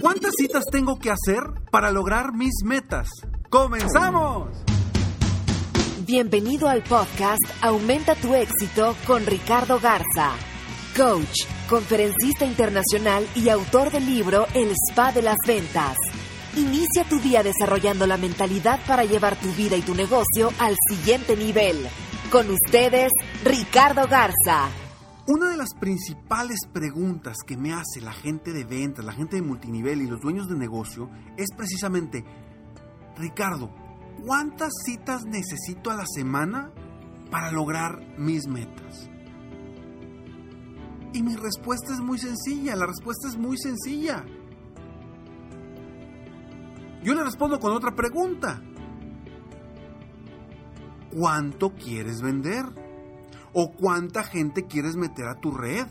¿Cuántas citas tengo que hacer para lograr mis metas? ¡Comenzamos! Bienvenido al podcast Aumenta tu éxito con Ricardo Garza, coach, conferencista internacional y autor del libro El Spa de las Ventas. Inicia tu día desarrollando la mentalidad para llevar tu vida y tu negocio al siguiente nivel. Con ustedes, Ricardo Garza. Una de las principales preguntas que me hace la gente de ventas, la gente de multinivel y los dueños de negocio es precisamente, Ricardo, ¿cuántas citas necesito a la semana para lograr mis metas? Y mi respuesta es muy sencilla, la respuesta es muy sencilla. Yo le respondo con otra pregunta. ¿Cuánto quieres vender? ¿O cuánta gente quieres meter a tu red?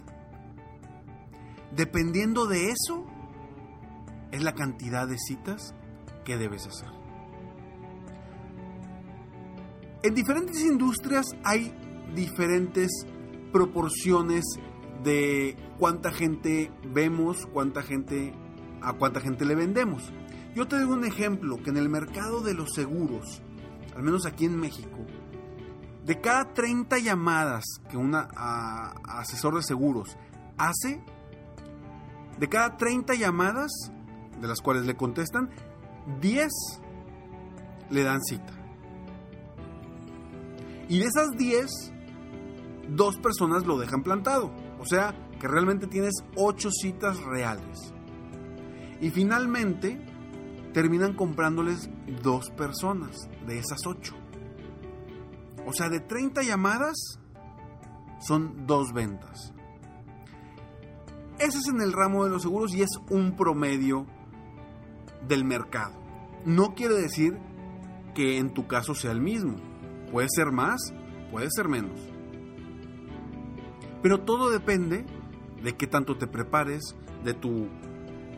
Dependiendo de eso, es la cantidad de citas que debes hacer. En diferentes industrias hay diferentes proporciones de cuánta gente vemos, cuánta gente a cuánta gente le vendemos. Yo te doy un ejemplo que en el mercado de los seguros, al menos aquí en México, de cada 30 llamadas que un asesor de seguros hace, de cada 30 llamadas de las cuales le contestan, 10 le dan cita. Y de esas 10, dos personas lo dejan plantado. O sea, que realmente tienes 8 citas reales. Y finalmente, terminan comprándoles dos personas de esas 8. O sea, de 30 llamadas son dos ventas. Ese es en el ramo de los seguros y es un promedio del mercado. No quiere decir que en tu caso sea el mismo. Puede ser más, puede ser menos. Pero todo depende de qué tanto te prepares, de tu,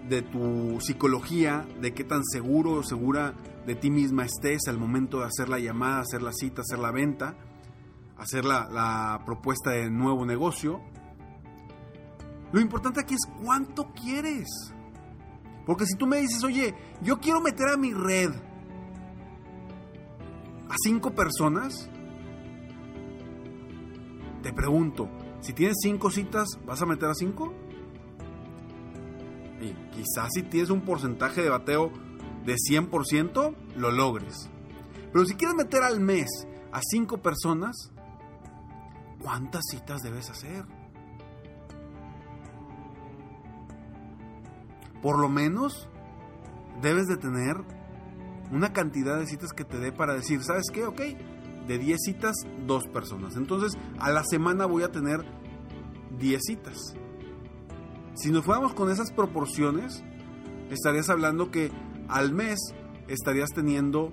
de tu psicología, de qué tan seguro o segura de ti misma estés al momento de hacer la llamada, hacer la cita, hacer la venta, hacer la, propuesta de nuevo negocio. Lo importante aquí es cuánto quieres. Porque si tú me dices, oye, yo quiero meter a mi red a cinco personas, te pregunto, si tienes cinco citas, ¿vas a meter a cinco? Y quizás si tienes un porcentaje de bateo de 100%, lo logres. Pero si quieres meter al mes a cinco personas, ¿cuántas citas debes hacer? Por lo menos debes de tener una cantidad de citas que te dé para decir, ¿sabes qué? Ok, de 10 citas, dos personas. Entonces, a la semana voy a tener 10 citas. Si nos fuéramos con esas proporciones, estarías hablando que al mes estarías teniendo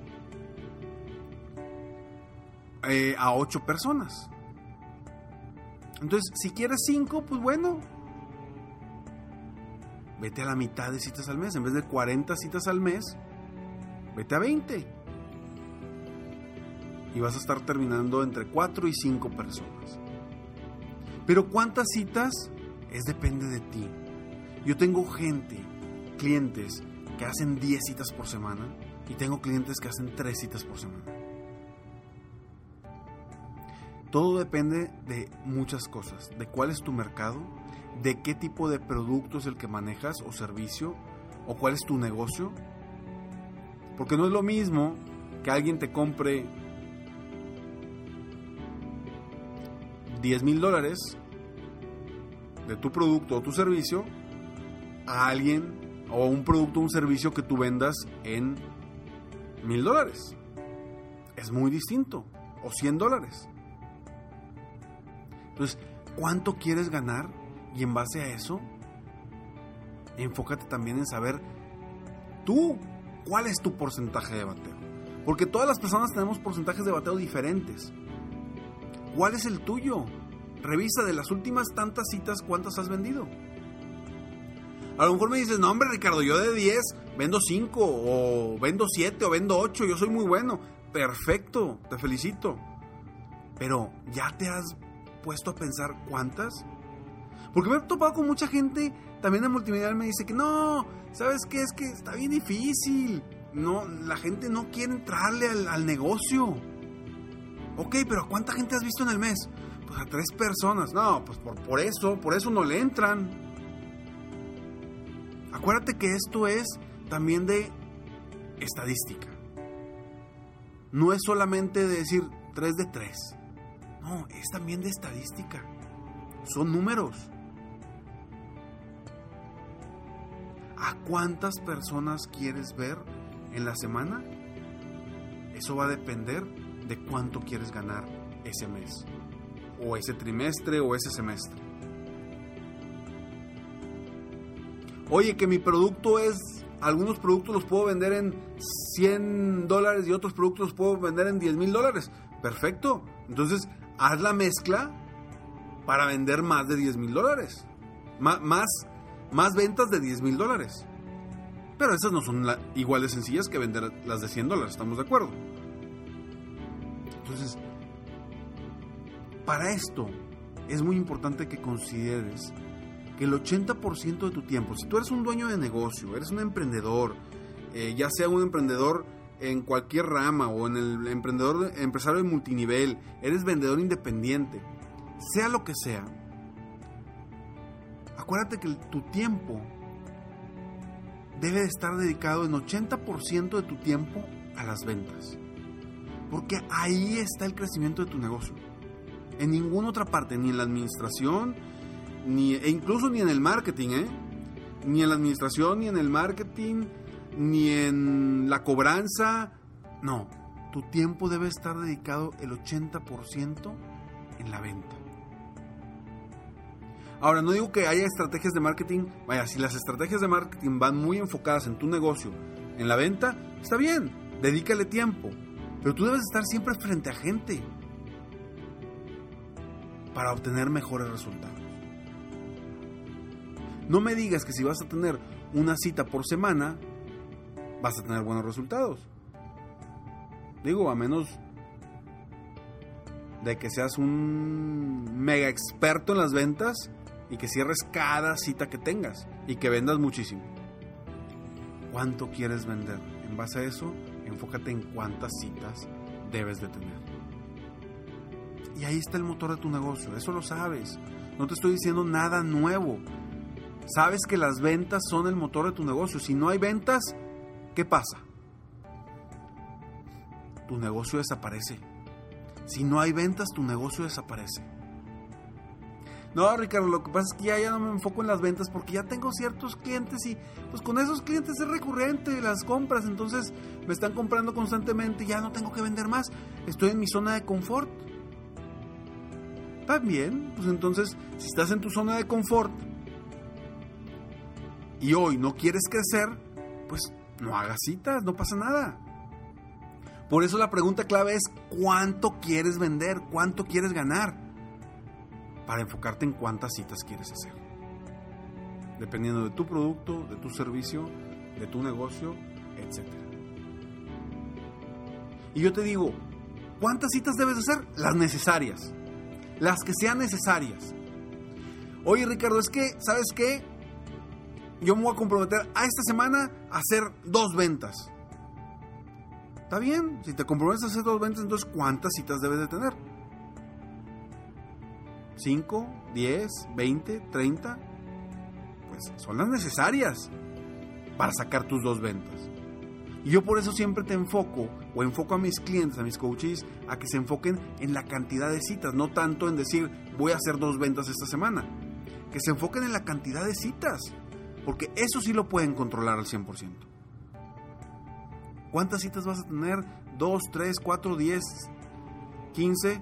eh, a 8 personas. Entonces, si quieres 5, pues bueno, vete a la mitad de citas al mes. En vez de 40 citas al mes, vete a 20 y vas a estar terminando entre 4 y 5 personas. Pero cuántas citas es depende de ti. Yo tengo gente, clientes que hacen 10 citas por semana y tengo clientes que hacen 3 citas por semana. Todo depende de muchas cosas, de cuál es tu mercado, de qué tipo de producto es el que manejas o servicio, o cuál es tu negocio. Porque no es lo mismo que alguien te compre 10 mil dólares de tu producto o tu servicio a alguien o un producto o un servicio que tú vendas en mil dólares. Es muy distinto. O 100 dólares. Entonces, ¿cuánto quieres ganar? Y en base a eso, enfócate también en saber tú cuál es tu porcentaje de bateo. Porque todas las personas tenemos porcentajes de bateo diferentes. ¿Cuál es el tuyo? Revisa de las últimas tantas citas cuántas has vendido. A lo mejor me dices, no hombre Ricardo, yo de 10 vendo 5 o vendo 7 o vendo 8, yo soy muy bueno. Perfecto, te felicito. Pero ¿ya te has puesto a pensar cuántas? Porque me he topado con mucha gente también en multimedia me dice que no, ¿sabes qué? Es que está bien difícil. No, la gente no quiere entrarle al, al negocio. Ok, pero ¿a cuánta gente has visto en el mes? Pues a tres personas. No, pues por, por eso, por eso no le entran. Acuérdate que esto es también de estadística. No es solamente de decir 3 de 3. No, es también de estadística. Son números. ¿A cuántas personas quieres ver en la semana? Eso va a depender de cuánto quieres ganar ese mes, o ese trimestre, o ese semestre. Oye, que mi producto es, algunos productos los puedo vender en 100 dólares y otros productos los puedo vender en 10 mil dólares. Perfecto. Entonces, haz la mezcla para vender más de 10 mil dólares. Más, más, ventas de 10 mil dólares. Pero esas no son igual de sencillas que vender las de 100 dólares, ¿estamos de acuerdo? Entonces, para esto es muy importante que consideres que el 80% de tu tiempo, si tú eres un dueño de negocio, eres un emprendedor, eh, ya sea un emprendedor en cualquier rama o en el emprendedor empresario de multinivel, eres vendedor independiente, sea lo que sea, acuérdate que tu tiempo debe estar dedicado en 80% de tu tiempo a las ventas. Porque ahí está el crecimiento de tu negocio. En ninguna otra parte, ni en la administración, ni, e incluso ni en el marketing, ¿eh? Ni en la administración, ni en el marketing, ni en la cobranza. No, tu tiempo debe estar dedicado el 80% en la venta. Ahora, no digo que haya estrategias de marketing, vaya, si las estrategias de marketing van muy enfocadas en tu negocio, en la venta, está bien, dedícale tiempo, pero tú debes estar siempre frente a gente para obtener mejores resultados. No me digas que si vas a tener una cita por semana, vas a tener buenos resultados. Digo, a menos de que seas un mega experto en las ventas y que cierres cada cita que tengas y que vendas muchísimo. ¿Cuánto quieres vender? En base a eso, enfócate en cuántas citas debes de tener. Y ahí está el motor de tu negocio, eso lo sabes. No te estoy diciendo nada nuevo. Sabes que las ventas son el motor de tu negocio. Si no hay ventas, ¿qué pasa? Tu negocio desaparece. Si no hay ventas, tu negocio desaparece. No, Ricardo, lo que pasa es que ya, no me enfoco en las ventas porque ya tengo ciertos clientes y pues con esos clientes es recurrente las compras, entonces me están comprando constantemente, ya no tengo que vender más, estoy en mi zona de confort. También, pues entonces, si estás en tu zona de confort y hoy no quieres crecer, pues no hagas citas, no pasa nada. Por eso la pregunta clave es cuánto quieres vender, cuánto quieres ganar para enfocarte en cuántas citas quieres hacer. Dependiendo de tu producto, de tu servicio, de tu negocio, etc. Y yo te digo, ¿cuántas citas debes hacer? Las necesarias. Las que sean necesarias. Oye Ricardo, es que, ¿sabes qué? Yo me voy a comprometer a esta semana a hacer dos ventas. Está bien, si te comprometes a hacer dos ventas, entonces ¿cuántas citas debes de tener? 5, 10, 20, 30, pues son las necesarias. para sacar tus dos ventas. Y yo por eso siempre te enfoco o enfoco a mis clientes, a mis coaches, a que se enfoquen en la cantidad de citas, no tanto en decir voy a hacer dos ventas esta semana. Que se enfoquen en la cantidad de citas, porque eso sí lo pueden controlar al 100%. ¿Cuántas citas vas a tener? ¿Dos, tres, cuatro, diez, quince?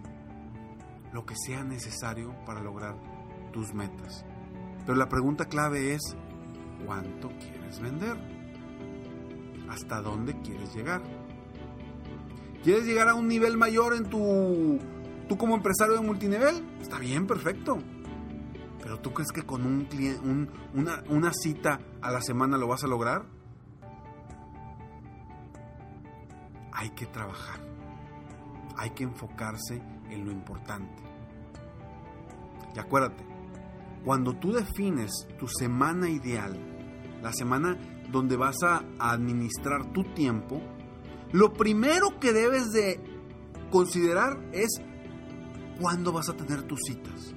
Lo que sea necesario para lograr tus metas. Pero la pregunta clave es, ¿cuánto quieres vender? ¿Hasta dónde quieres llegar? ¿Quieres llegar a un nivel mayor en tu... tú como empresario de multinivel? Está bien, perfecto. ¿Tú crees que con un una, una cita a la semana lo vas a lograr? Hay que trabajar. Hay que enfocarse en lo importante. Y acuérdate, cuando tú defines tu semana ideal, la semana donde vas a administrar tu tiempo, lo primero que debes de considerar es cuándo vas a tener tus citas.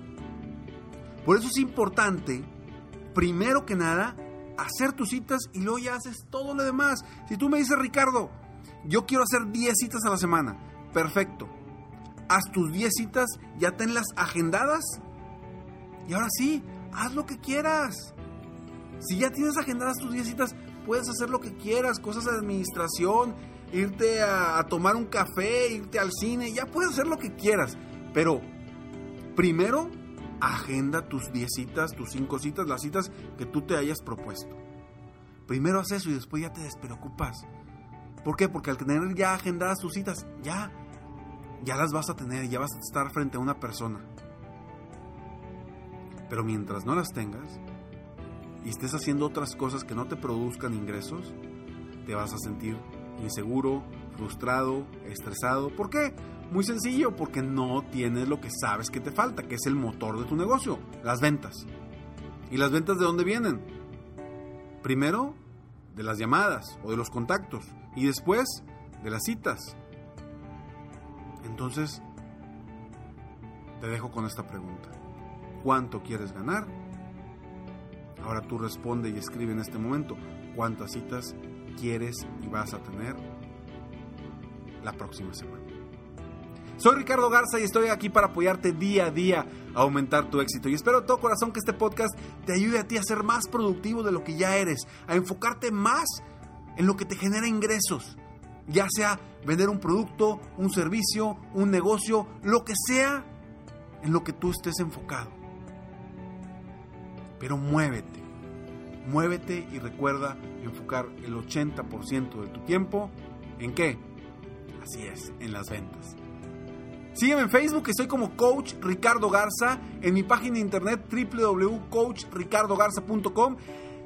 Por eso es importante, primero que nada, hacer tus citas y luego ya haces todo lo demás. Si tú me dices, Ricardo, yo quiero hacer 10 citas a la semana, perfecto. Haz tus 10 citas, ya tenlas agendadas y ahora sí, haz lo que quieras. Si ya tienes agendadas tus 10 citas, puedes hacer lo que quieras, cosas de administración, irte a, tomar un café, irte al cine, ya puedes hacer lo que quieras. Pero primero, agenda tus 10 citas, tus 5 citas, las citas que tú te hayas propuesto. Primero haz eso y después ya te despreocupas. ¿Por qué? Porque al tener ya agendadas tus citas, ya, ya las vas a tener, ya vas a estar frente a una persona. Pero mientras no las tengas, y estés haciendo otras cosas que no te produzcan ingresos, te vas a sentir inseguro, frustrado, estresado. ¿Por qué? Muy sencillo, porque no tienes lo que sabes que te falta, que es el motor de tu negocio, las ventas. ¿Y las ventas de dónde vienen? Primero, de las llamadas o de los contactos y después de las citas. Entonces, te dejo con esta pregunta. ¿Cuánto quieres ganar? Ahora tú responde y escribe en este momento cuántas citas quieres y vas a tener la próxima semana. Soy Ricardo Garza y estoy aquí para apoyarte día a día a aumentar tu éxito. Y espero de todo corazón que este podcast te ayude a ti a ser más productivo de lo que ya eres, a enfocarte más en lo que te genera ingresos, ya sea vender un producto, un servicio, un negocio, lo que sea en lo que tú estés enfocado. Pero muévete, muévete y recuerda enfocar el 80% de tu tiempo en qué? Así es, en las ventas. Sígueme en Facebook, estoy como Coach Ricardo Garza, en mi página de internet www.coachricardogarza.com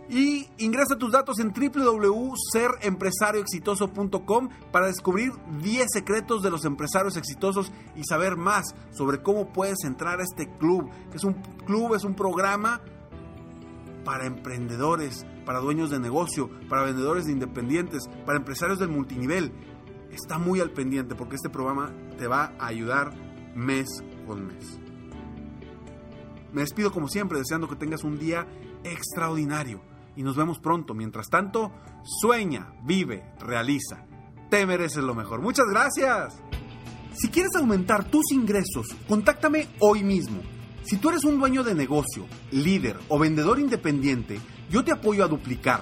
y ingresa tus datos en www.serempresarioexitoso.com para descubrir 10 secretos de los empresarios exitosos y saber más sobre cómo puedes entrar a este club. Es un club, es un programa para emprendedores, para dueños de negocio, para vendedores de independientes, para empresarios del multinivel. Está muy al pendiente porque este programa te va a ayudar mes con mes. Me despido como siempre deseando que tengas un día extraordinario y nos vemos pronto. Mientras tanto, sueña, vive, realiza. Te mereces lo mejor. Muchas gracias. Si quieres aumentar tus ingresos, contáctame hoy mismo si tú eres un dueño de negocio, líder o vendedor independiente, yo te apoyo a duplicar,